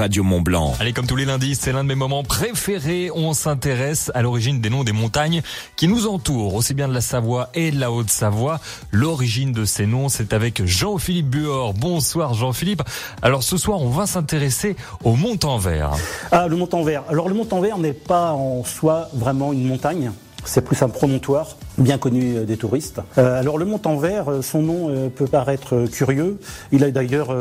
Radio Mont Blanc. Allez, comme tous les lundis, c'est l'un de mes moments préférés. On s'intéresse à l'origine des noms des montagnes qui nous entourent, aussi bien de la Savoie et de la Haute-Savoie. L'origine de ces noms, c'est avec Jean-Philippe Buor. Bonsoir Jean-Philippe. Alors ce soir, on va s'intéresser au Mont-en-Vert. Ah, le Mont-en-Vert. Alors le Mont-en-Vert n'est pas en soi vraiment une montagne. C'est plus un promontoire bien connu euh, des touristes. Euh, alors le Mont-en-Vert, euh, son nom peut paraître curieux. Il a d'ailleurs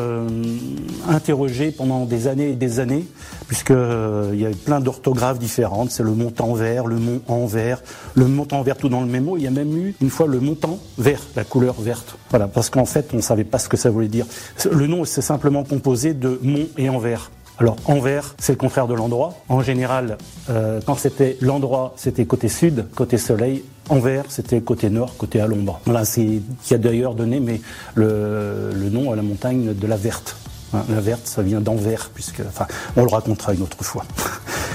interrogé pendant des années et des années, puisqu'il y a plein d'orthographes différentes. C'est le Mont-en-Vert, le Mont-en-Vert, le Mont-en-Vert tout dans le même mot. Il y a même eu une fois le Montant-Vert, la couleur verte. Voilà, parce qu'en fait, on ne savait pas ce que ça voulait dire. Le nom, c'est simplement composé de Mont et Envers. Alors Envers, c'est le contraire de l'endroit. En général, euh, quand c'était l'endroit, c'était côté sud, côté soleil. Envers, c'était côté nord, côté à. Voilà, c'est qui a d'ailleurs donné mais le, le nom à la montagne de la Verte. Hein, la Verte, ça vient d'Envers, puisque, enfin, on le racontera une autre fois.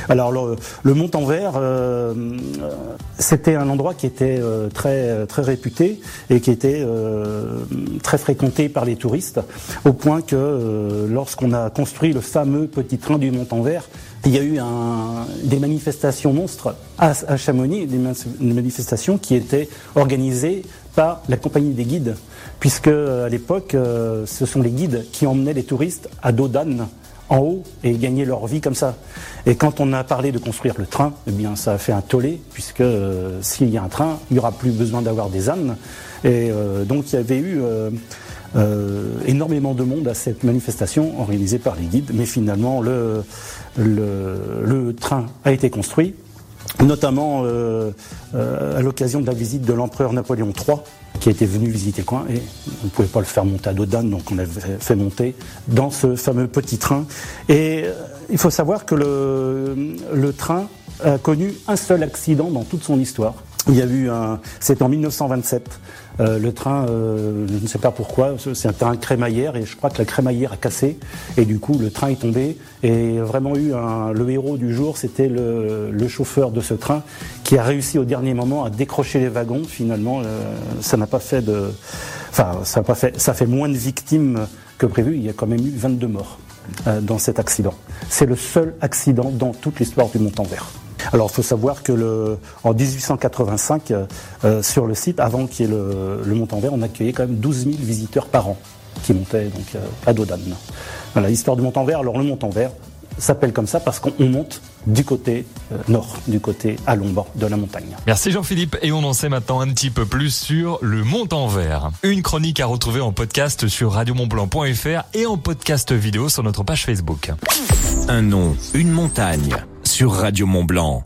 Alors le, le Mont-en-Vert, euh, c'était un endroit qui était euh, très réputé et qui était euh, très fréquenté par les touristes, au point que lorsqu'on a construit le fameux petit train du Mont-en-Vert, il y a eu des manifestations monstres à, Chamonix, des, manifestations qui étaient organisées par la compagnie des guides, puisque à l'époque, ce sont les guides qui emmenaient les touristes à dos d'âne en haut et gagner leur vie comme ça. Et quand on a parlé de construire le train, eh bien ça a fait un tollé, puisque euh, s'il y a un train, il n'y aura plus besoin d'avoir des ânes. Et euh, donc il y avait eu euh, énormément de monde à cette manifestation organisée par les guides, mais finalement le, train a été construit, notamment à l'occasion de la visite de l'empereur Napoléon III qui était venu visiter coin et on ne pouvait pas le faire monter à dos donc on l'avait fait monter dans ce fameux petit train. Et euh, il faut savoir que le train a connu un seul accident dans toute son histoire. Il y a eu un, c'est en 1927. Euh, le train, euh, je ne sais pas pourquoi, c'est un crémaillère et je crois que la crémaillère a cassé et du coup le train est tombé et vraiment eu un, le héros du jour, c'était le, le, chauffeur de ce train qui a réussi au dernier moment à décrocher les wagons. Finalement, euh, ça n'a pas fait de, enfin ça n'a pas fait, ça fait moins de victimes que prévu. Il y a quand même eu 22 morts euh, dans cet accident. C'est le seul accident dans toute l'histoire du Mont-en-Vert. Alors, il faut savoir que le, en 1885, euh, euh, sur le site, avant qu'il y ait le, le Mont-en-Vert, on accueillait quand même 12 000 visiteurs par an qui montaient donc euh, à Dodane. Voilà l'histoire du Mont-en-Vert. Alors, le Mont-en-Vert s'appelle comme ça parce qu'on monte du côté euh, nord, du côté à l'ombre de la montagne. Merci Jean-Philippe et on en sait maintenant un petit peu plus sur le Mont-en-Vert. Une chronique à retrouver en podcast sur radiomontblanc.fr et en podcast vidéo sur notre page Facebook. Un nom, une montagne sur Radio Mont Blanc.